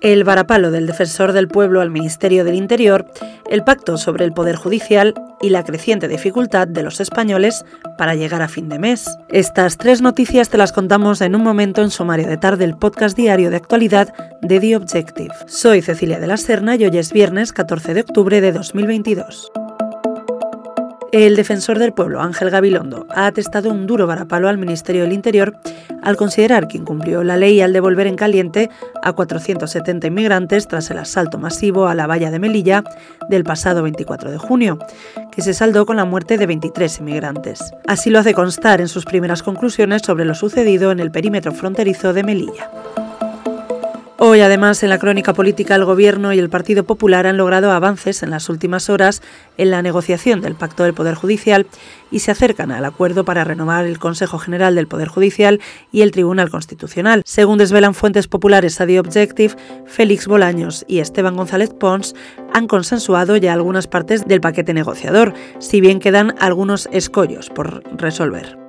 el varapalo del defensor del pueblo al Ministerio del Interior, el pacto sobre el Poder Judicial y la creciente dificultad de los españoles para llegar a fin de mes. Estas tres noticias te las contamos en un momento en Sumario de Tarde, el podcast diario de actualidad de The Objective. Soy Cecilia de la Serna y hoy es viernes 14 de octubre de 2022. El defensor del pueblo, Ángel Gabilondo, ha atestado un duro varapalo al Ministerio del Interior al considerar que incumplió la ley al devolver en caliente a 470 inmigrantes tras el asalto masivo a la valla de Melilla del pasado 24 de junio, que se saldó con la muerte de 23 inmigrantes. Así lo hace constar en sus primeras conclusiones sobre lo sucedido en el perímetro fronterizo de Melilla. Hoy, además, en la crónica política, el Gobierno y el Partido Popular han logrado avances en las últimas horas en la negociación del Pacto del Poder Judicial y se acercan al acuerdo para renovar el Consejo General del Poder Judicial y el Tribunal Constitucional. Según desvelan fuentes populares a The Objective, Félix Bolaños y Esteban González Pons han consensuado ya algunas partes del paquete negociador, si bien quedan algunos escollos por resolver.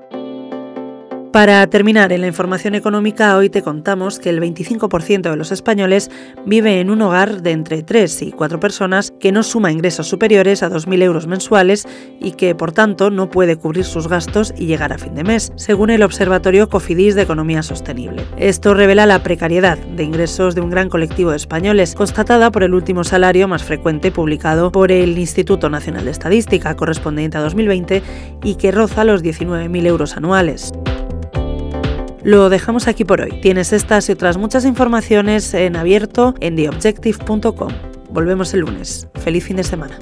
Para terminar, en la información económica hoy te contamos que el 25% de los españoles vive en un hogar de entre 3 y 4 personas que no suma ingresos superiores a 2.000 euros mensuales y que, por tanto, no puede cubrir sus gastos y llegar a fin de mes, según el Observatorio Cofidis de Economía Sostenible. Esto revela la precariedad de ingresos de un gran colectivo de españoles, constatada por el último salario más frecuente publicado por el Instituto Nacional de Estadística, correspondiente a 2020, y que roza los 19.000 euros anuales. Lo dejamos aquí por hoy. Tienes estas y otras muchas informaciones en abierto en theobjective.com. Volvemos el lunes. Feliz fin de semana.